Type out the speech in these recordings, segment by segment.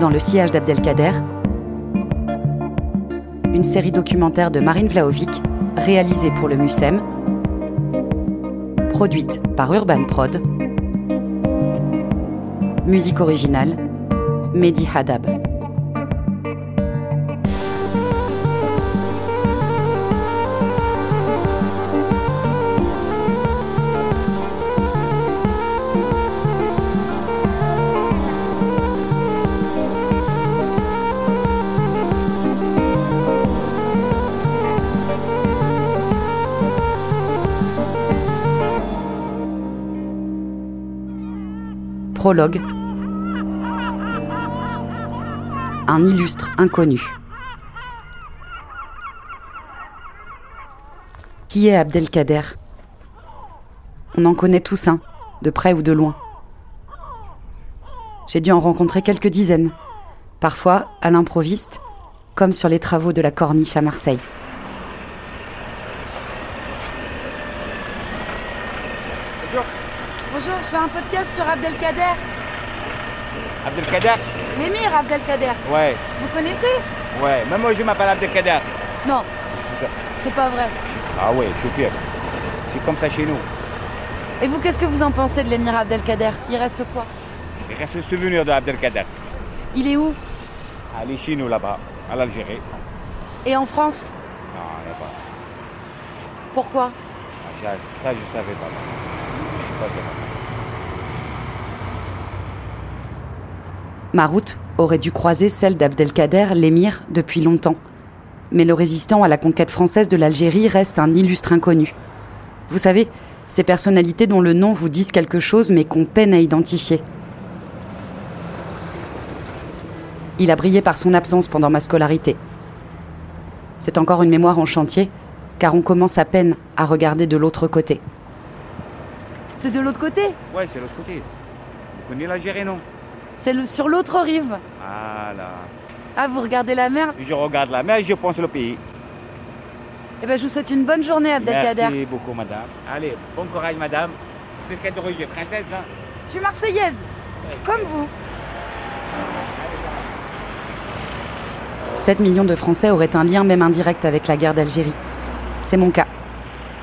dans le sillage d'Abdelkader, une série documentaire de Marine Vlaovic, réalisée pour le MUSEM, produite par Urban Prod, musique originale, Mehdi Hadab. Prologue. Un illustre inconnu. Qui est Abdelkader? On en connaît tous un, de près ou de loin. J'ai dû en rencontrer quelques dizaines, parfois à l'improviste, comme sur les travaux de la corniche à Marseille. Je fais un podcast sur Abdelkader. Abdelkader L'émir Abdelkader. Ouais, Vous connaissez? Ouais. Même moi, je m'appelle Abdelkader. Non, c'est pas vrai. Ah ouais, je suis fier. C'est comme ça chez nous. Et vous, qu'est-ce que vous en pensez de l'émir Abdelkader? Il reste quoi? Il reste le souvenir d'Abdelkader. Il est où? Allez chez nous là-bas, à l'Algérie. Et en France? Non, il n'y a pas. Pourquoi? Ah, Ça, ça, je savais pas. Je sais pas. Ma route aurait dû croiser celle d'Abdelkader, l'émir, depuis longtemps. Mais le résistant à la conquête française de l'Algérie reste un illustre inconnu. Vous savez, ces personnalités dont le nom vous disent quelque chose mais qu'on peine à identifier. Il a brillé par son absence pendant ma scolarité. C'est encore une mémoire en chantier, car on commence à peine à regarder de l'autre côté. C'est de l'autre côté? Ouais, c'est l'autre côté. Vous connaissez l'Algérie, non? C'est sur l'autre rive. Voilà. Ah, vous regardez la mer? Je regarde la mer et je pense le pays. Eh ben, je vous souhaite une bonne journée, Abdelkader. Merci beaucoup, madame. Allez, bon courage, madame. Vous êtes d'origine Française, hein? Je suis marseillaise, comme vous. 7 millions de Français auraient un lien même indirect avec la guerre d'Algérie. C'est mon cas.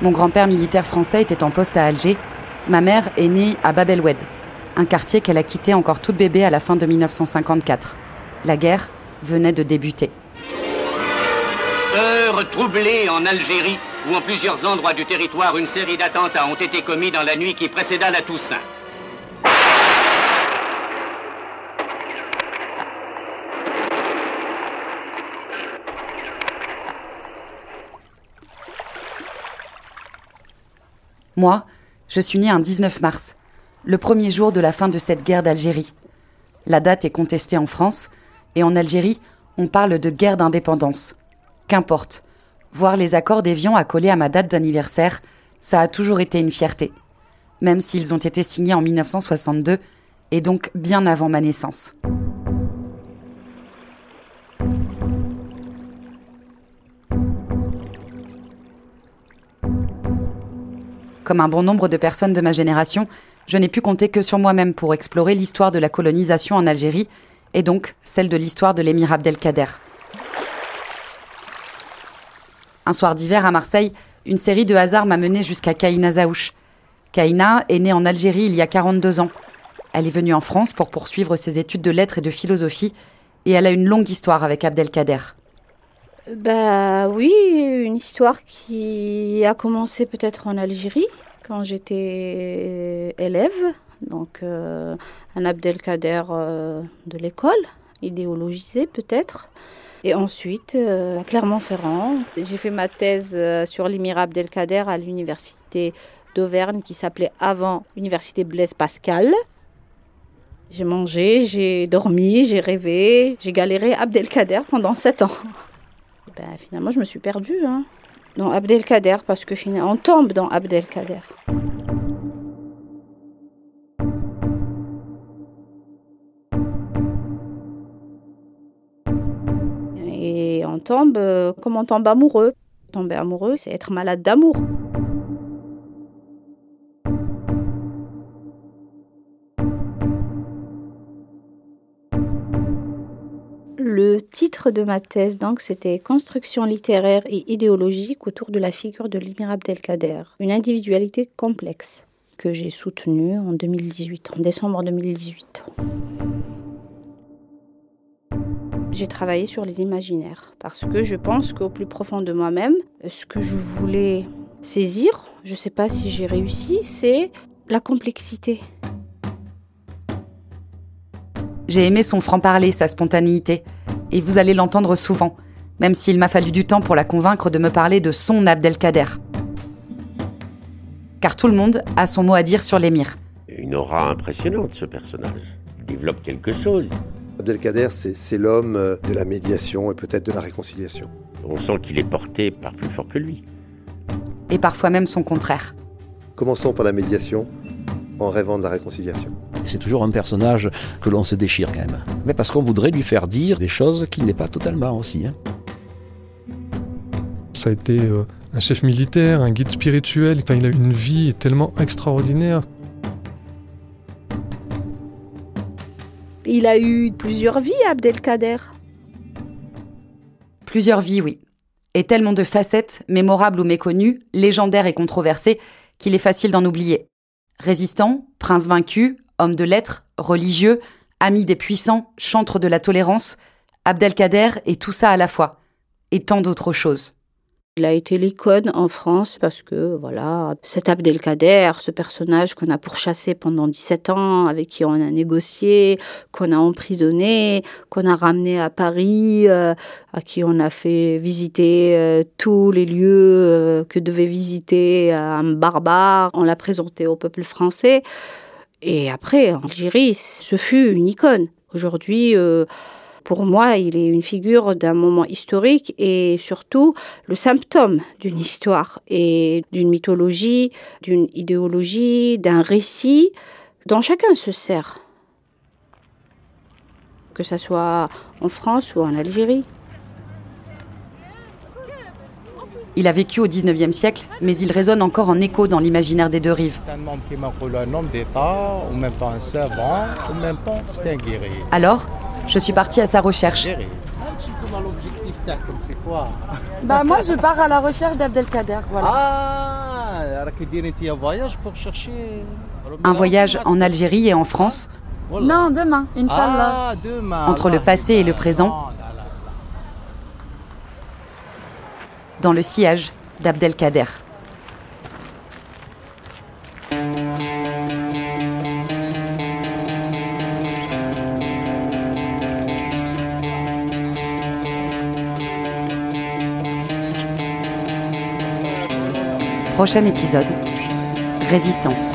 Mon grand-père militaire français était en poste à Alger. Ma mère est née à Bab el Oued, un quartier qu'elle a quitté encore toute bébé à la fin de 1954. La guerre venait de débuter. Heure troublée en Algérie, où en plusieurs endroits du territoire une série d'attentats ont été commis dans la nuit qui précéda la Toussaint. Moi, je suis née un 19 mars, le premier jour de la fin de cette guerre d'Algérie. La date est contestée en France, et en Algérie, on parle de guerre d'indépendance. Qu'importe, voir les accords d'Évian accolés à ma date d'anniversaire, ça a toujours été une fierté, même s'ils ont été signés en 1962, et donc bien avant ma naissance. Comme un bon nombre de personnes de ma génération, je n'ai pu compter que sur moi-même pour explorer l'histoire de la colonisation en Algérie et donc celle de l'histoire de l'émir Abdelkader. Un soir d'hiver à Marseille, une série de hasards m'a mené jusqu'à Kaina Zaouch. Kaina est née en Algérie il y a 42 ans. Elle est venue en France pour poursuivre ses études de lettres et de philosophie et elle a une longue histoire avec Abdelkader. Bah oui, une histoire qui a commencé peut-être en Algérie quand j'étais élève, donc euh, un Abdelkader euh, de l'école, idéologisé peut-être. Et ensuite, euh, à Clermont-Ferrand, j'ai fait ma thèse euh, sur l'émir Abdelkader à l'université d'Auvergne qui s'appelait avant Université Blaise Pascal. J'ai mangé, j'ai dormi, j'ai rêvé, j'ai galéré Abdelkader pendant sept ans. Ben, finalement, je me suis perdue hein, dans Abdelkader parce que finalement, on tombe dans Abdelkader. Et on tombe euh, comme on tombe amoureux. Tomber amoureux, c'est être malade d'amour. Titre de ma thèse, donc, c'était Construction littéraire et idéologique autour de la figure de l'Émir Abdelkader, une individualité complexe que j'ai soutenue en 2018, en décembre 2018. J'ai travaillé sur les imaginaires parce que je pense qu'au plus profond de moi-même, ce que je voulais saisir, je ne sais pas si j'ai réussi, c'est la complexité. J'ai aimé son franc-parler, sa spontanéité, et vous allez l'entendre souvent, même s'il m'a fallu du temps pour la convaincre de me parler de son Abdelkader. Car tout le monde a son mot à dire sur l'émir. Une aura impressionnante, ce personnage. Il développe quelque chose. Abdelkader, c'est l'homme euh, de la médiation et peut-être de la réconciliation. On sent qu'il est porté par plus fort que lui. Et parfois même son contraire. Commençons par la médiation en rêvant de la réconciliation. C'est toujours un personnage que l'on se déchire quand même. Mais parce qu'on voudrait lui faire dire des choses qu'il n'est pas totalement aussi. Hein. Ça a été euh, un chef militaire, un guide spirituel. il a une vie tellement extraordinaire. Il a eu plusieurs vies, Abdelkader. Plusieurs vies, oui. Et tellement de facettes, mémorables ou méconnues, légendaires et controversées, qu'il est facile d'en oublier. Résistant, prince vaincu, homme de lettres, religieux, ami des puissants, chantre de la tolérance, Abdelkader est tout ça à la fois, et tant d'autres choses. Il a été l'icône en France parce que, voilà, cet Abdelkader, ce personnage qu'on a pourchassé pendant 17 ans, avec qui on a négocié, qu'on a emprisonné, qu'on a ramené à Paris, euh, à qui on a fait visiter euh, tous les lieux euh, que devait visiter un barbare. On l'a présenté au peuple français. Et après, en Algérie, ce fut une icône. Aujourd'hui, pour moi, il est une figure d'un moment historique et surtout le symptôme d'une histoire et d'une mythologie, d'une idéologie, d'un récit dont chacun se sert, que ce soit en France ou en Algérie. Il a vécu au XIXe siècle, mais il résonne encore en écho dans l'imaginaire des deux rives. Alors, je suis partie à sa recherche. Bah moi je pars à la recherche d'Abdelkader, voilà. Ah, un voyage pour chercher. Un voyage en Algérie et en France. Non, demain, Inch'Allah. Ah, demain. Entre le passé et le présent. Dans le sillage d'Abdelkader. Prochain épisode, Résistance.